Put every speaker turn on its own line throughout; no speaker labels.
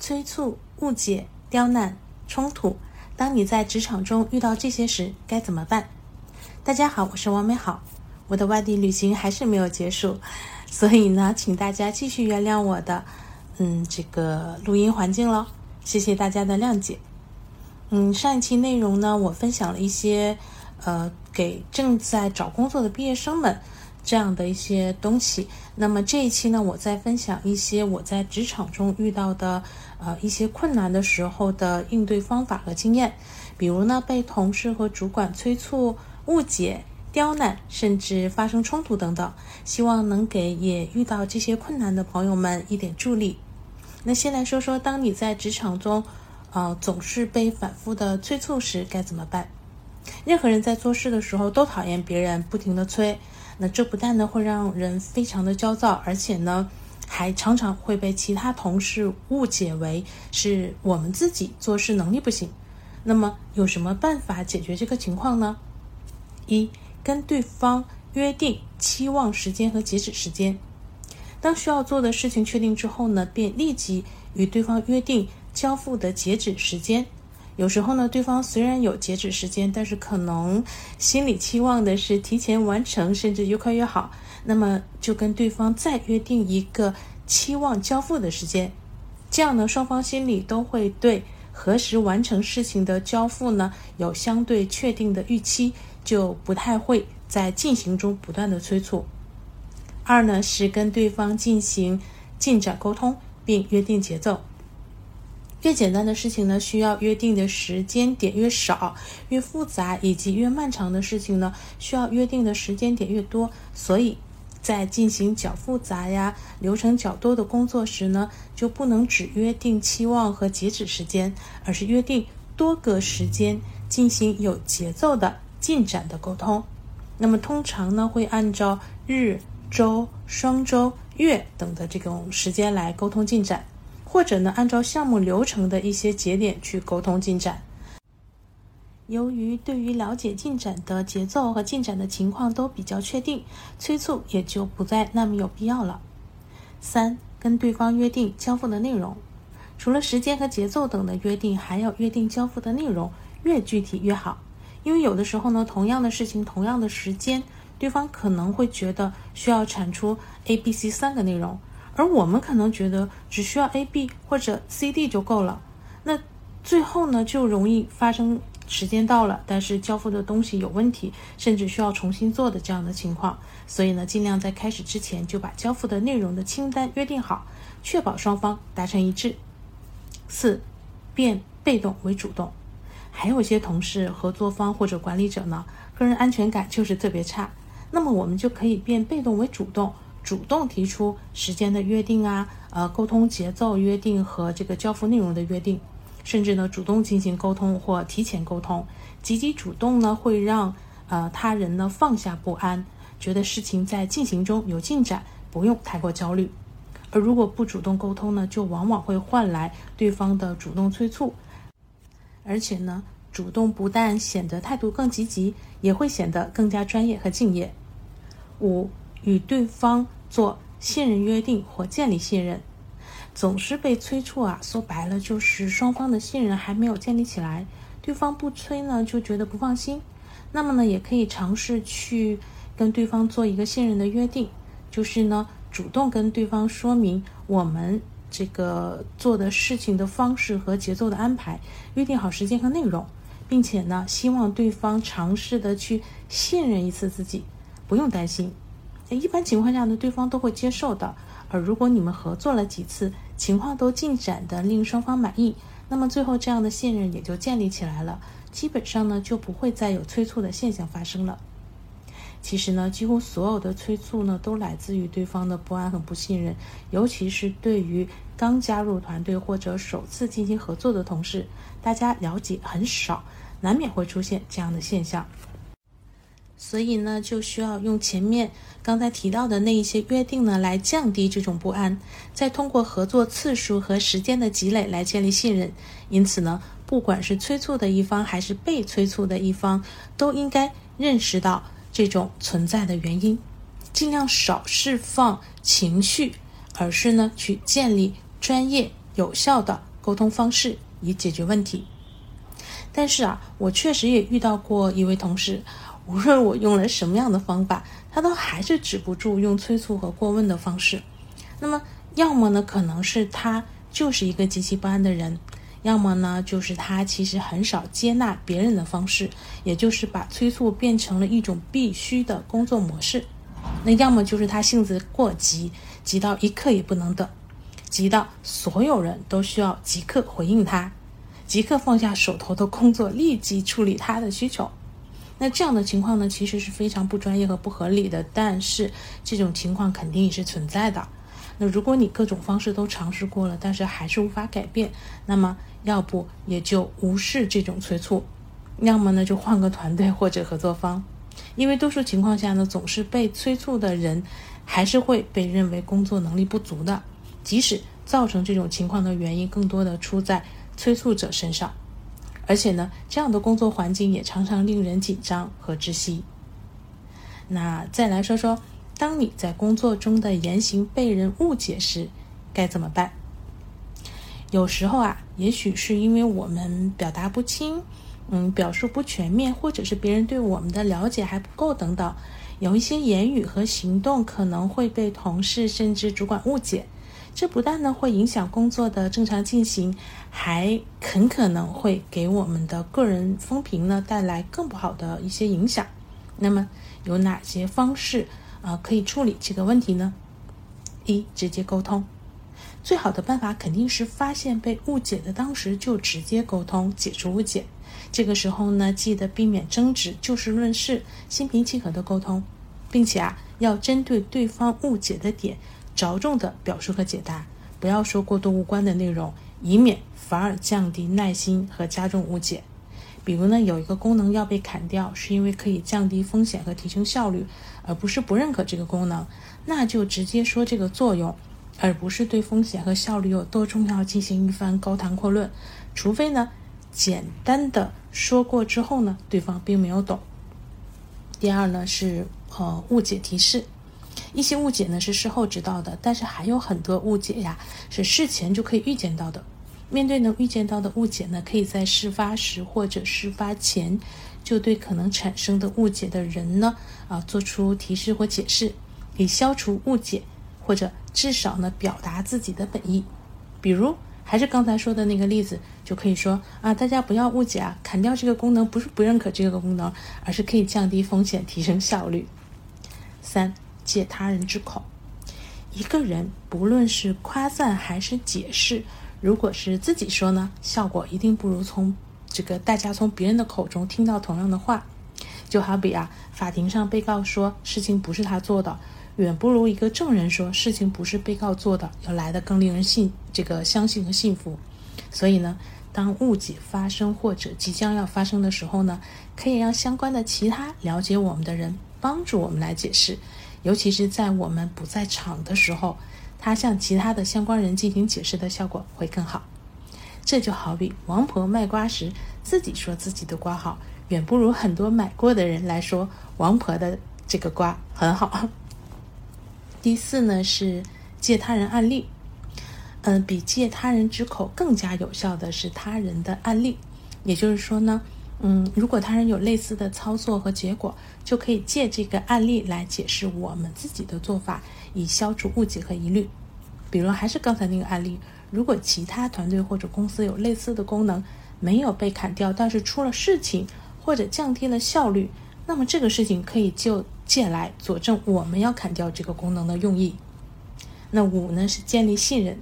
催促、误解、刁难、冲突。当你在职场中遇到这些时，该怎么办？大家好，我是王美好。我的外地旅行还是没有结束，所以呢，请大家继续原谅我的，嗯，这个录音环境喽。谢谢大家的谅解。嗯，上一期内容呢，我分享了一些，呃，给正在找工作的毕业生们。这样的一些东西。那么这一期呢，我再分享一些我在职场中遇到的呃一些困难的时候的应对方法和经验。比如呢，被同事和主管催促、误解、刁难，甚至发生冲突等等。希望能给也遇到这些困难的朋友们一点助力。那先来说说，当你在职场中，呃，总是被反复的催促时该怎么办？任何人在做事的时候都讨厌别人不停的催。那这不但呢会让人非常的焦躁，而且呢，还常常会被其他同事误解为是我们自己做事能力不行。那么有什么办法解决这个情况呢？一，跟对方约定期望时间和截止时间。当需要做的事情确定之后呢，便立即与对方约定交付的截止时间。有时候呢，对方虽然有截止时间，但是可能心里期望的是提前完成，甚至越快越好。那么就跟对方再约定一个期望交付的时间，这样呢，双方心里都会对何时完成事情的交付呢有相对确定的预期，就不太会在进行中不断的催促。二呢是跟对方进行进展沟通，并约定节奏。越简单的事情呢，需要约定的时间点越少；越复杂以及越漫长的事情呢，需要约定的时间点越多。所以，在进行较复杂呀、流程较多的工作时呢，就不能只约定期望和截止时间，而是约定多个时间进行有节奏的进展的沟通。那么，通常呢，会按照日、周、双周、月等的这种时间来沟通进展。或者呢，按照项目流程的一些节点去沟通进展。由于对于了解进展的节奏和进展的情况都比较确定，催促也就不再那么有必要了。三，跟对方约定交付的内容，除了时间和节奏等的约定，还要约定交付的内容，越具体越好。因为有的时候呢，同样的事情，同样的时间，对方可能会觉得需要产出 A、B、C 三个内容。而我们可能觉得只需要 A、B 或者 C、D 就够了，那最后呢就容易发生时间到了，但是交付的东西有问题，甚至需要重新做的这样的情况。所以呢，尽量在开始之前就把交付的内容的清单约定好，确保双方达成一致。四，变被动为主动。还有一些同事、合作方或者管理者呢，个人安全感就是特别差，那么我们就可以变被动为主动。主动提出时间的约定啊，呃，沟通节奏约定和这个交付内容的约定，甚至呢主动进行沟通或提前沟通，积极主动呢会让呃他人呢放下不安，觉得事情在进行中有进展，不用太过焦虑。而如果不主动沟通呢，就往往会换来对方的主动催促，而且呢主动不但显得态度更积极，也会显得更加专业和敬业。五。与对方做信任约定或建立信任，总是被催促啊，说白了就是双方的信任还没有建立起来。对方不催呢，就觉得不放心。那么呢，也可以尝试去跟对方做一个信任的约定，就是呢，主动跟对方说明我们这个做的事情的方式和节奏的安排，约定好时间和内容，并且呢，希望对方尝试的去信任一次自己，不用担心。一般情况下呢，对方都会接受的。而如果你们合作了几次，情况都进展的令双方满意，那么最后这样的信任也就建立起来了。基本上呢，就不会再有催促的现象发生了。其实呢，几乎所有的催促呢，都来自于对方的不安和不信任，尤其是对于刚加入团队或者首次进行合作的同事，大家了解很少，难免会出现这样的现象。所以呢，就需要用前面刚才提到的那一些约定呢，来降低这种不安，再通过合作次数和时间的积累来建立信任。因此呢，不管是催促的一方还是被催促的一方，都应该认识到这种存在的原因，尽量少释放情绪，而是呢去建立专业有效的沟通方式以解决问题。但是啊，我确实也遇到过一位同事，无论我用了什么样的方法，他都还是止不住用催促和过问的方式。那么，要么呢，可能是他就是一个极其不安的人；要么呢，就是他其实很少接纳别人的方式，也就是把催促变成了一种必须的工作模式。那要么就是他性子过急，急到一刻也不能等，急到所有人都需要即刻回应他。即刻放下手头的工作，立即处理他的需求。那这样的情况呢，其实是非常不专业和不合理的。但是这种情况肯定也是存在的。那如果你各种方式都尝试过了，但是还是无法改变，那么要不也就无视这种催促，要么呢就换个团队或者合作方。因为多数情况下呢，总是被催促的人还是会被认为工作能力不足的，即使造成这种情况的原因更多的出在。催促者身上，而且呢，这样的工作环境也常常令人紧张和窒息。那再来说说，当你在工作中的言行被人误解时，该怎么办？有时候啊，也许是因为我们表达不清，嗯，表述不全面，或者是别人对我们的了解还不够等等，有一些言语和行动可能会被同事甚至主管误解。这不但呢会影响工作的正常进行，还很可能会给我们的个人风评呢带来更不好的一些影响。那么有哪些方式啊可以处理这个问题呢？一、直接沟通。最好的办法肯定是发现被误解的当时就直接沟通，解除误解。这个时候呢，记得避免争执，就事论事，心平气和的沟通，并且啊要针对对方误解的点。着重的表述和解答，不要说过多无关的内容，以免反而降低耐心和加重误解。比如呢，有一个功能要被砍掉，是因为可以降低风险和提升效率，而不是不认可这个功能，那就直接说这个作用，而不是对风险和效率有多重要进行一番高谈阔论。除非呢，简单的说过之后呢，对方并没有懂。第二呢是呃误解提示。一些误解呢是事后知道的，但是还有很多误解呀是事前就可以预见到的。面对能预见到的误解呢，可以在事发时或者事发前就对可能产生的误解的人呢啊做出提示或解释，以消除误解，或者至少呢表达自己的本意。比如还是刚才说的那个例子，就可以说啊，大家不要误解啊，砍掉这个功能不是不认可这个功能，而是可以降低风险，提升效率。三。借他人之口，一个人不论是夸赞还是解释，如果是自己说呢，效果一定不如从这个大家从别人的口中听到同样的话。就好比啊，法庭上被告说事情不是他做的，远不如一个证人说事情不是被告做的要来的更令人信这个相信和信服。所以呢，当误解发生或者即将要发生的时候呢，可以让相关的其他了解我们的人帮助我们来解释。尤其是在我们不在场的时候，他向其他的相关人进行解释的效果会更好。这就好比王婆卖瓜时，自己说自己的瓜好，远不如很多买过的人来说王婆的这个瓜很好。第四呢是借他人案例，嗯，比借他人之口更加有效的是他人的案例，也就是说呢。嗯，如果他人有类似的操作和结果，就可以借这个案例来解释我们自己的做法，以消除误解和疑虑。比如，还是刚才那个案例，如果其他团队或者公司有类似的功能没有被砍掉，但是出了事情或者降低了效率，那么这个事情可以就借来佐证我们要砍掉这个功能的用意。那五呢是建立信任。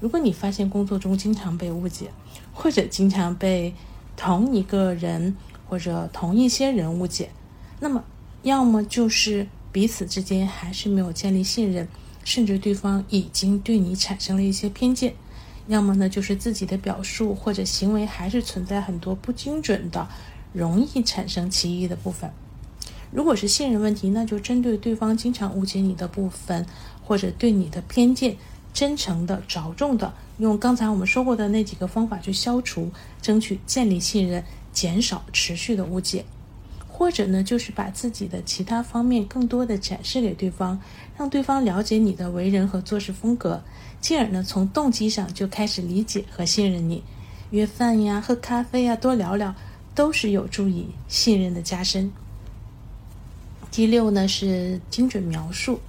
如果你发现工作中经常被误解，或者经常被同一个人或者同一些人误解，那么要么就是彼此之间还是没有建立信任，甚至对方已经对你产生了一些偏见；要么呢就是自己的表述或者行为还是存在很多不精准的，容易产生歧义的部分。如果是信任问题，那就针对对方经常误解你的部分，或者对你的偏见。真诚的、着重的，用刚才我们说过的那几个方法去消除，争取建立信任，减少持续的误解。或者呢，就是把自己的其他方面更多的展示给对方，让对方了解你的为人和做事风格，进而呢，从动机上就开始理解和信任你。约饭呀，喝咖啡呀，多聊聊，都是有助于信任的加深。第六呢是精准描述，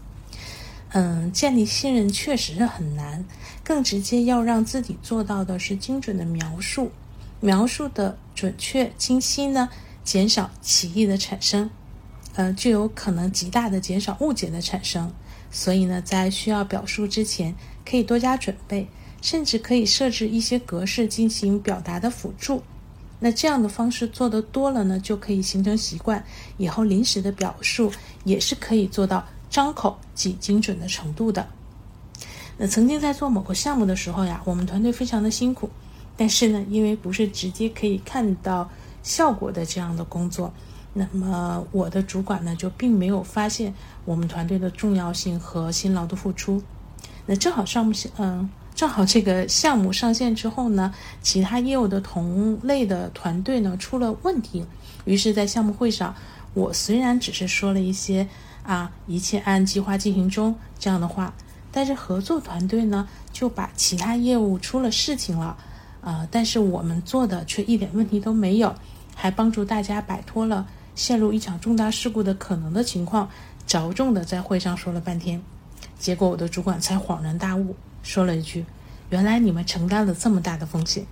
嗯，建立信任确实是很难，更直接要让自己做到的是精准的描述，描述的准确清晰呢，减少歧义的产生，呃，就有可能极大的减少误解的产生。所以呢，在需要表述之前，可以多加准备。甚至可以设置一些格式进行表达的辅助，那这样的方式做得多了呢，就可以形成习惯，以后临时的表述也是可以做到张口即精准的程度的。那曾经在做某个项目的时候呀，我们团队非常的辛苦，但是呢，因为不是直接可以看到效果的这样的工作，那么我的主管呢就并没有发现我们团队的重要性和辛劳的付出。那正好上目嗯。正好这个项目上线之后呢，其他业务的同类的团队呢出了问题，于是，在项目会上，我虽然只是说了一些啊一切按计划进行中这样的话，但是合作团队呢就把其他业务出了事情了，啊，但是我们做的却一点问题都没有，还帮助大家摆脱了陷入一场重大事故的可能的情况，着重的在会上说了半天，结果我的主管才恍然大悟。说了一句：“原来你们承担了这么大的风险。”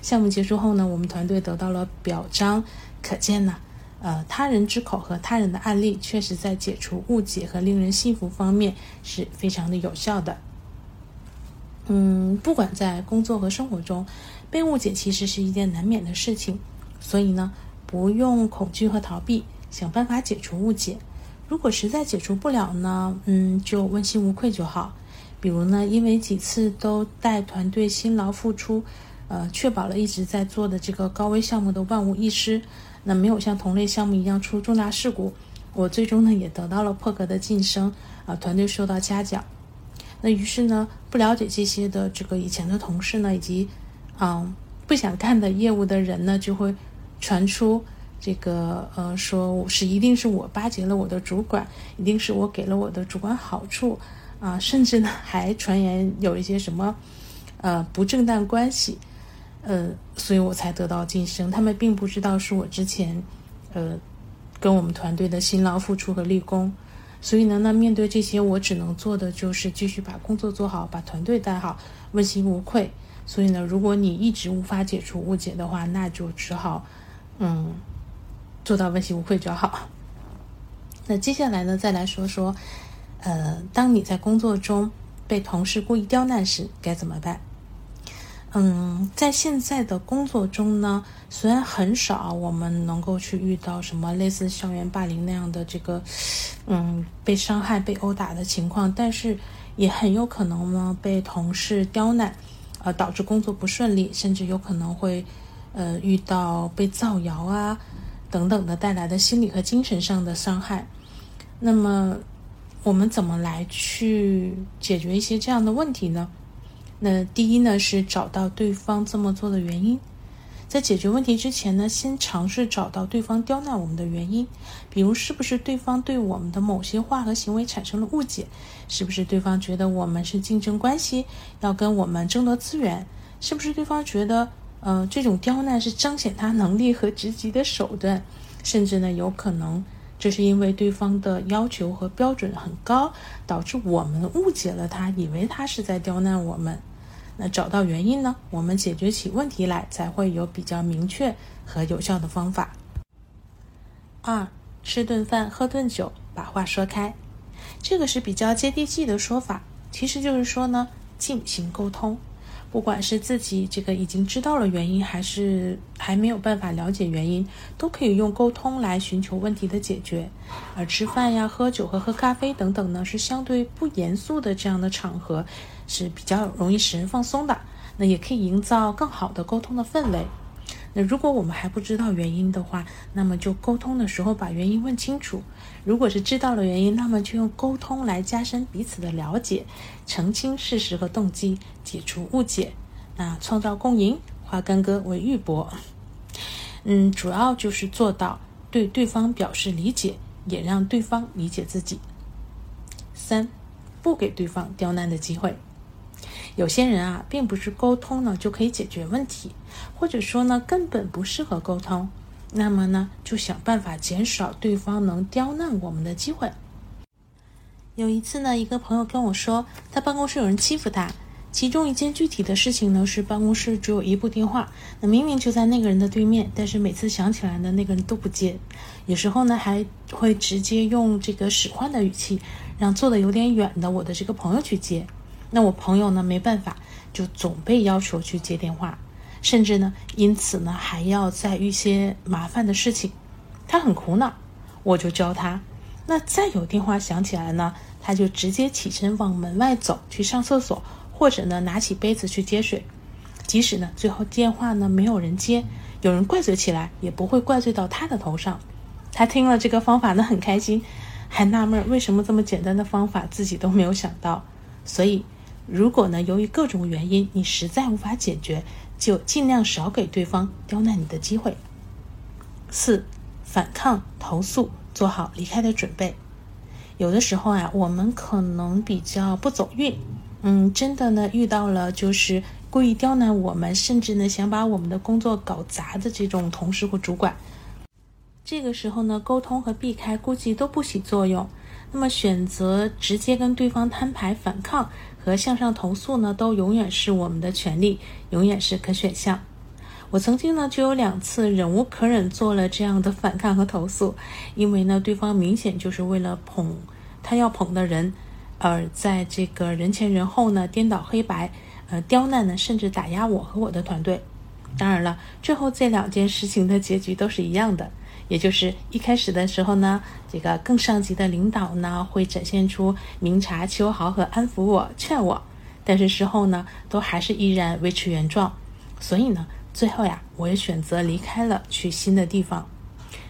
项目结束后呢，我们团队得到了表彰，可见呢，呃，他人之口和他人的案例，确实在解除误解和令人信服方面是非常的有效的。嗯，不管在工作和生活中，被误解其实是一件难免的事情，所以呢，不用恐惧和逃避，想办法解除误解。如果实在解除不了呢，嗯，就问心无愧就好。比如呢，因为几次都带团队辛劳付出，呃，确保了一直在做的这个高危项目的万无一失，那没有像同类项目一样出重大事故，我最终呢也得到了破格的晋升，啊，团队受到嘉奖。那于是呢，不了解这些的这个以前的同事呢，以及啊不想干的业务的人呢，就会传出这个呃，说我是一定是我巴结了我的主管，一定是我给了我的主管好处。啊，甚至呢还传言有一些什么，呃不正当关系，呃，所以我才得到晋升。他们并不知道是我之前，呃，跟我们团队的辛劳付出和立功。所以呢，那面对这些，我只能做的就是继续把工作做好，把团队带好，问心无愧。所以呢，如果你一直无法解除误解的话，那就只好，嗯，做到问心无愧就好。那接下来呢，再来说说。呃，当你在工作中被同事故意刁难时，该怎么办？嗯，在现在的工作中呢，虽然很少我们能够去遇到什么类似校园霸凌那样的这个，嗯，被伤害、被殴打的情况，但是也很有可能呢被同事刁难，呃，导致工作不顺利，甚至有可能会呃遇到被造谣啊等等的带来的心理和精神上的伤害。那么。我们怎么来去解决一些这样的问题呢？那第一呢是找到对方这么做的原因，在解决问题之前呢，先尝试找到对方刁难我们的原因，比如是不是对方对我们的某些话和行为产生了误解，是不是对方觉得我们是竞争关系，要跟我们争夺资源，是不是对方觉得呃这种刁难是彰显他能力和职级的手段，甚至呢有可能。这是因为对方的要求和标准很高，导致我们误解了他，以为他是在刁难我们。那找到原因呢？我们解决起问题来才会有比较明确和有效的方法。二，吃顿饭，喝顿酒，把话说开。这个是比较接地气的说法，其实就是说呢，进行沟通。不管是自己这个已经知道了原因，还是还没有办法了解原因，都可以用沟通来寻求问题的解决。而吃饭呀、喝酒和喝咖啡等等呢，是相对不严肃的这样的场合，是比较容易使人放松的。那也可以营造更好的沟通的氛围。那如果我们还不知道原因的话，那么就沟通的时候把原因问清楚。如果是知道了原因，那么就用沟通来加深彼此的了解，澄清事实和动机，解除误解，那创造共赢，化干戈为玉帛。嗯，主要就是做到对对方表示理解，也让对方理解自己。三，不给对方刁难的机会。有些人啊，并不是沟通呢就可以解决问题，或者说呢根本不适合沟通，那么呢就想办法减少对方能刁难我们的机会。有一次呢，一个朋友跟我说，他办公室有人欺负他。其中一件具体的事情呢，是办公室只有一部电话，那明明就在那个人的对面，但是每次想起来呢，那个人都不接。有时候呢，还会直接用这个使唤的语气，让坐的有点远的我的这个朋友去接。那我朋友呢，没办法，就总被要求去接电话，甚至呢，因此呢，还要再遇些麻烦的事情。他很苦恼，我就教他。那再有电话响起来呢，他就直接起身往门外走去上厕所。或者呢，拿起杯子去接水，即使呢最后电话呢没有人接，有人怪罪起来，也不会怪罪到他的头上。他听了这个方法呢很开心，还纳闷为什么这么简单的方法自己都没有想到。所以，如果呢由于各种原因你实在无法解决，就尽量少给对方刁难你的机会。四，反抗投诉，做好离开的准备。有的时候啊，我们可能比较不走运。嗯，真的呢，遇到了就是故意刁难我们，甚至呢想把我们的工作搞砸的这种同事或主管。这个时候呢，沟通和避开估计都不起作用。那么选择直接跟对方摊牌反抗和向上投诉呢，都永远是我们的权利，永远是可选项。我曾经呢就有两次忍无可忍做了这样的反抗和投诉，因为呢对方明显就是为了捧他要捧的人。而在这个人前人后呢，颠倒黑白，呃，刁难呢，甚至打压我和我的团队。当然了，最后这两件事情的结局都是一样的，也就是一开始的时候呢，这个更上级的领导呢会展现出明察秋毫和安抚我、劝我，但是事后呢，都还是依然维持原状。所以呢，最后呀，我也选择离开了，去新的地方。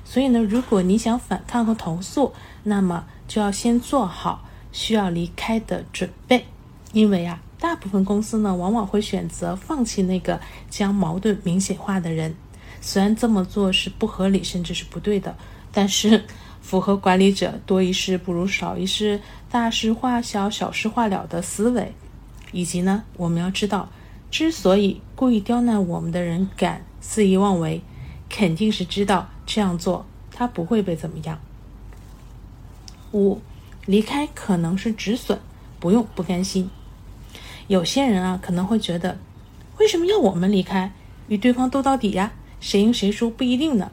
所以呢，如果你想反抗和投诉，那么就要先做好。需要离开的准备，因为啊，大部分公司呢，往往会选择放弃那个将矛盾明显化的人。虽然这么做是不合理，甚至是不对的，但是符合管理者多一事不如少一事、大事化小、小事化了的思维。以及呢，我们要知道，之所以故意刁难我们的人敢肆意妄为，肯定是知道这样做他不会被怎么样。五。离开可能是止损，不用不甘心。有些人啊可能会觉得，为什么要我们离开，与对方斗到底呀？谁赢谁输不一定呢。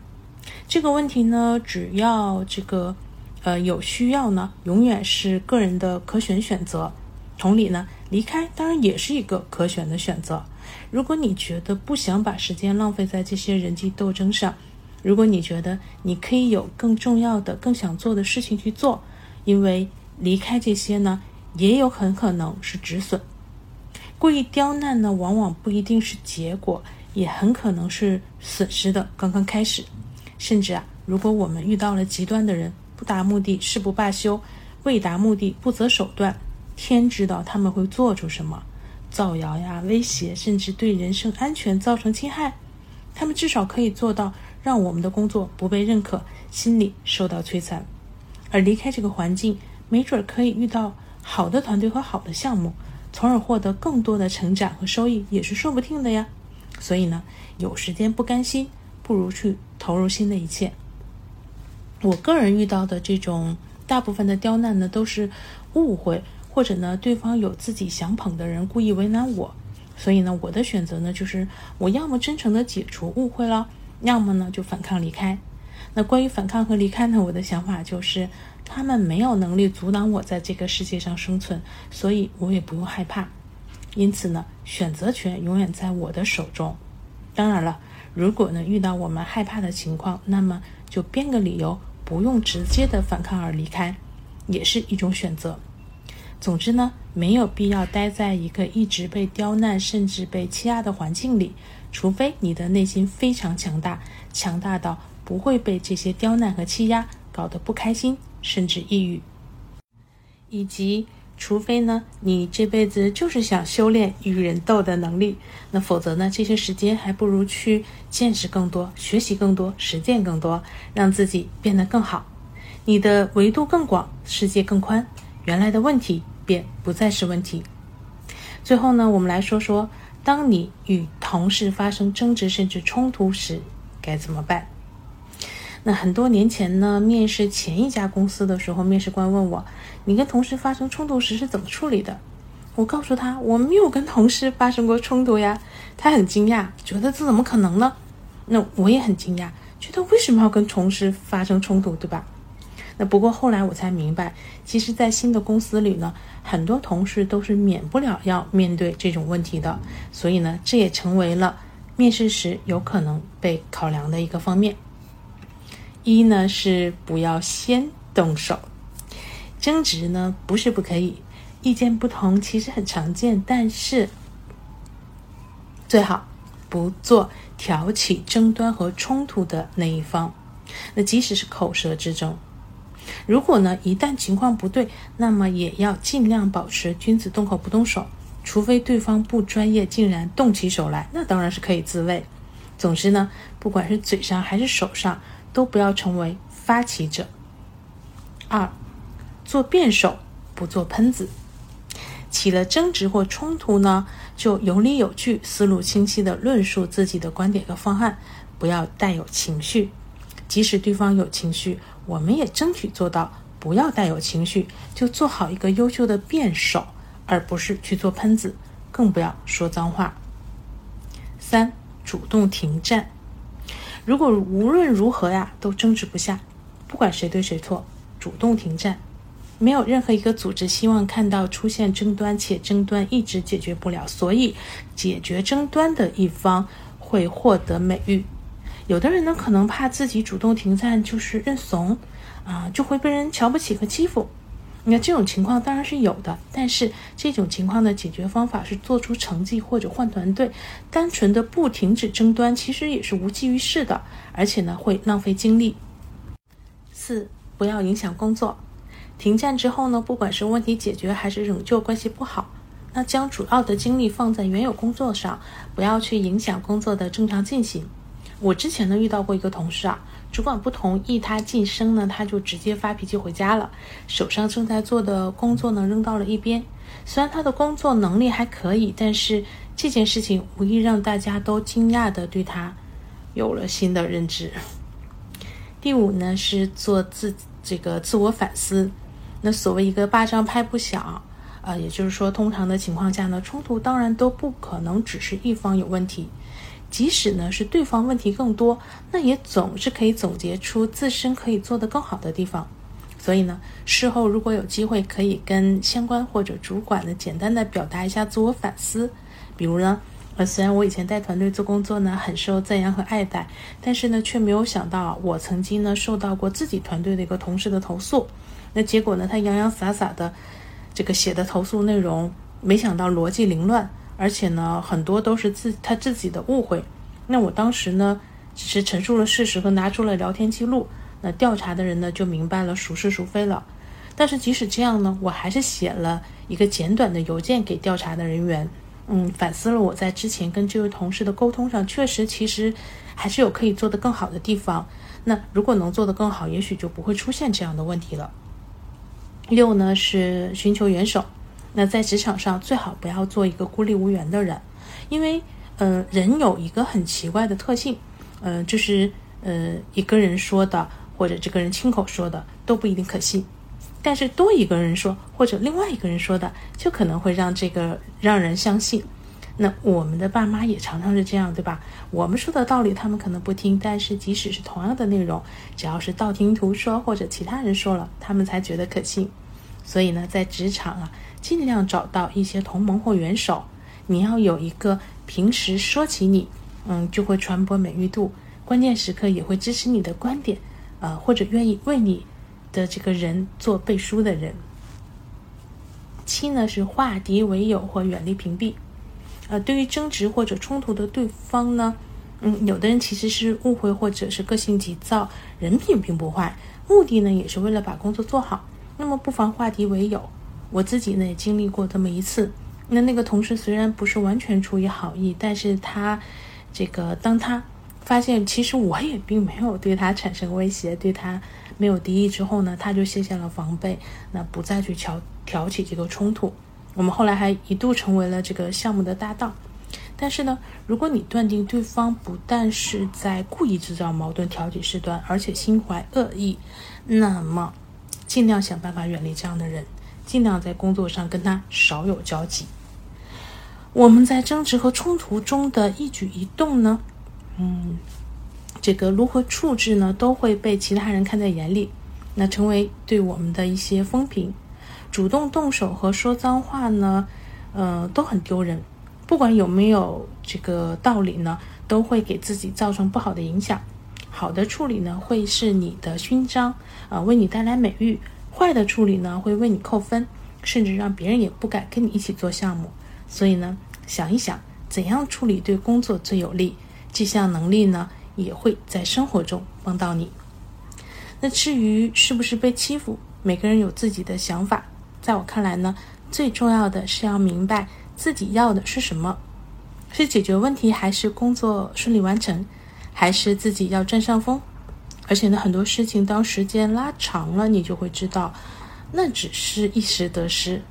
这个问题呢，只要这个呃有需要呢，永远是个人的可选选择。同理呢，离开当然也是一个可选的选择。如果你觉得不想把时间浪费在这些人际斗争上，如果你觉得你可以有更重要的、更想做的事情去做。因为离开这些呢，也有很可能是止损。故意刁难呢，往往不一定是结果，也很可能是损失的刚刚开始。甚至啊，如果我们遇到了极端的人，不达目的誓不罢休，未达目的不择手段，天知道他们会做出什么，造谣呀、威胁，甚至对人身安全造成侵害。他们至少可以做到让我们的工作不被认可，心里受到摧残。而离开这个环境，没准可以遇到好的团队和好的项目，从而获得更多的成长和收益，也是说不定的呀。所以呢，有时间不甘心，不如去投入新的一切。我个人遇到的这种大部分的刁难呢，都是误会，或者呢，对方有自己想捧的人故意为难我。所以呢，我的选择呢，就是我要么真诚的解除误会了，要么呢就反抗离开。那关于反抗和离开呢？我的想法就是，他们没有能力阻挡我在这个世界上生存，所以我也不用害怕。因此呢，选择权永远在我的手中。当然了，如果呢遇到我们害怕的情况，那么就编个理由，不用直接的反抗而离开，也是一种选择。总之呢，没有必要待在一个一直被刁难甚至被欺压的环境里，除非你的内心非常强大，强大到。不会被这些刁难和欺压搞得不开心，甚至抑郁。以及，除非呢，你这辈子就是想修炼与人斗的能力，那否则呢，这些时间还不如去见识更多、学习更多、实践更多，让自己变得更好。你的维度更广，世界更宽，原来的问题便不再是问题。最后呢，我们来说说，当你与同事发生争执甚至冲突时，该怎么办？那很多年前呢，面试前一家公司的时候，面试官问我：“你跟同事发生冲突时是怎么处理的？”我告诉他：“我没有跟同事发生过冲突呀。”他很惊讶，觉得这怎么可能呢？那我也很惊讶，觉得为什么要跟同事发生冲突，对吧？那不过后来我才明白，其实，在新的公司里呢，很多同事都是免不了要面对这种问题的，所以呢，这也成为了面试时有可能被考量的一个方面。一呢是不要先动手，争执呢不是不可以，意见不同其实很常见，但是最好不做挑起争端和冲突的那一方。那即使是口舌之争，如果呢一旦情况不对，那么也要尽量保持君子动口不动手，除非对方不专业，竟然动起手来，那当然是可以自卫。总之呢，不管是嘴上还是手上。都不要成为发起者。二，做辩手，不做喷子。起了争执或冲突呢，就有理有据、思路清晰的论述自己的观点和方案，不要带有情绪。即使对方有情绪，我们也争取做到不要带有情绪，就做好一个优秀的辩手，而不是去做喷子，更不要说脏话。三，主动停战。如果无论如何呀都争执不下，不管谁对谁错，主动停战。没有任何一个组织希望看到出现争端，且争端一直解决不了，所以解决争端的一方会获得美誉。有的人呢可能怕自己主动停战就是认怂，啊就会被人瞧不起和欺负。那这种情况当然是有的，但是这种情况的解决方法是做出成绩或者换团队。单纯的不停止争端，其实也是无济于事的，而且呢会浪费精力。四，不要影响工作。停战之后呢，不管是问题解决还是仍旧关系不好，那将主要的精力放在原有工作上，不要去影响工作的正常进行。我之前呢遇到过一个同事啊。主管不同意他晋升呢，他就直接发脾气回家了，手上正在做的工作呢扔到了一边。虽然他的工作能力还可以，但是这件事情无疑让大家都惊讶的对他有了新的认知。第五呢是做自这个自我反思。那所谓一个巴掌拍不响，啊，也就是说，通常的情况下呢，冲突当然都不可能只是一方有问题。即使呢是对方问题更多，那也总是可以总结出自身可以做得更好的地方。所以呢，事后如果有机会，可以跟相关或者主管呢简单的表达一下自我反思。比如呢，呃，虽然我以前带团队做工作呢很受赞扬和爱戴，但是呢却没有想到我曾经呢受到过自己团队的一个同事的投诉。那结果呢，他洋洋洒洒的这个写的投诉内容，没想到逻辑凌乱。而且呢，很多都是自他自己的误会。那我当时呢，只是陈述了事实和拿出了聊天记录。那调查的人呢，就明白了孰是孰非了。但是即使这样呢，我还是写了一个简短的邮件给调查的人员，嗯，反思了我在之前跟这位同事的沟通上，确实其实还是有可以做得更好的地方。那如果能做得更好，也许就不会出现这样的问题了。六呢是寻求援手。那在职场上最好不要做一个孤立无援的人，因为，呃，人有一个很奇怪的特性，呃，就是，呃，一个人说的或者这个人亲口说的都不一定可信，但是多一个人说或者另外一个人说的，就可能会让这个让人相信。那我们的爸妈也常常是这样，对吧？我们说的道理他们可能不听，但是即使是同样的内容，只要是道听途说或者其他人说了，他们才觉得可信。所以呢，在职场啊。尽量找到一些同盟或元首，你要有一个平时说起你，嗯，就会传播美誉度，关键时刻也会支持你的观点，呃，或者愿意为你的这个人做背书的人。七呢是化敌为友或远离屏蔽，呃，对于争执或者冲突的对方呢，嗯，有的人其实是误会或者是个性急躁，人品并不坏，目的呢也是为了把工作做好，那么不妨化敌为友。我自己呢也经历过这么一次。那那个同事虽然不是完全出于好意，但是他这个当他发现其实我也并没有对他产生威胁，对他没有敌意之后呢，他就卸下了防备，那不再去挑挑起这个冲突。我们后来还一度成为了这个项目的搭档。但是呢，如果你断定对方不但是在故意制造矛盾、挑起事端，而且心怀恶意，那么尽量想办法远离这样的人，尽量在工作上跟他少有交集。我们在争执和冲突中的一举一动呢，嗯，这个如何处置呢，都会被其他人看在眼里，那成为对我们的一些风评。主动动手和说脏话呢，呃，都很丢人。不管有没有这个道理呢，都会给自己造成不好的影响。好的处理呢，会是你的勋章，啊，为你带来美誉；坏的处理呢，会为你扣分，甚至让别人也不敢跟你一起做项目。所以呢，想一想怎样处理对工作最有利，这项能力呢，也会在生活中帮到你。那至于是不是被欺负，每个人有自己的想法。在我看来呢，最重要的是要明白。自己要的是什么？是解决问题，还是工作顺利完成，还是自己要占上风？而且呢，很多事情当时间拉长了，你就会知道，那只是一时得失。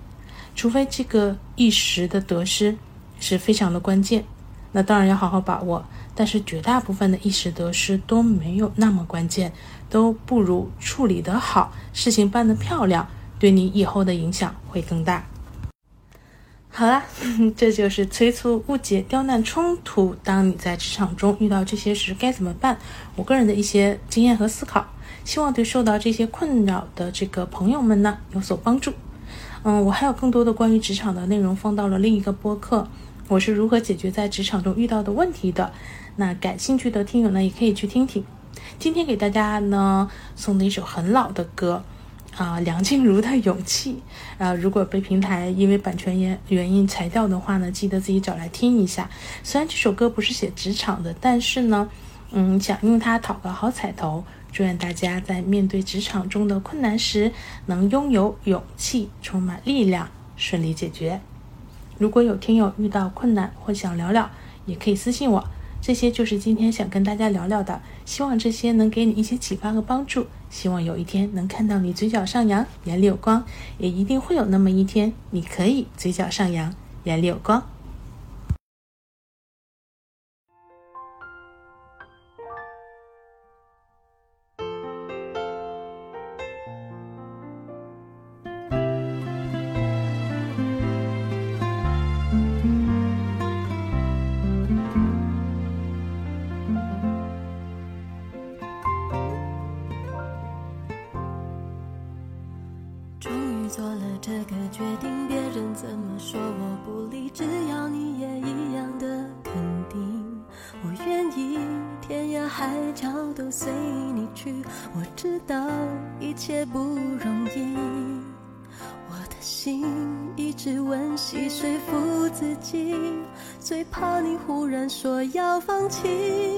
除非这个一时的得失是非常的关键，那当然要好好把握。但是绝大部分的一时得失都没有那么关键，都不如处理得好，事情办得漂亮，对你以后的影响会更大。好啦，这就是催促误解、刁难、冲突。当你在职场中遇到这些时该怎么办？我个人的一些经验和思考，希望对受到这些困扰的这个朋友们呢有所帮助。嗯，我还有更多的关于职场的内容放到了另一个播客，我是如何解决在职场中遇到的问题的。那感兴趣的听友呢也可以去听听。今天给大家呢送的一首很老的歌。啊，梁静茹的《勇气》啊，如果被平台因为版权原原因裁掉的话呢，记得自己找来听一下。虽然这首歌不是写职场的，但是呢，嗯，想用它讨个好彩头。祝愿大家在面对职场中的困难时，能拥有勇气，充满力量，顺利解决。如果有听友遇到困难或想聊聊，也可以私信我。这些就是今天想跟大家聊聊的，希望这些能给你一些启发和帮助。希望有一天能看到你嘴角上扬，眼里有光，也一定会有那么一天，你可以嘴角上扬，眼里有光。
怕你忽然说要放弃。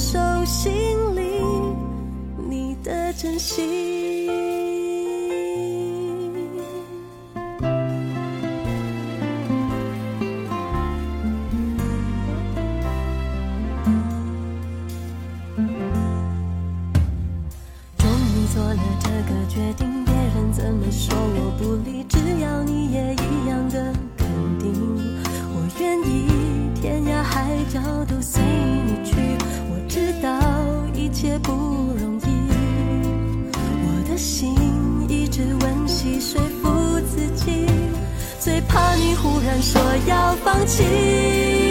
手心里，你的真心。你忽然说要放弃。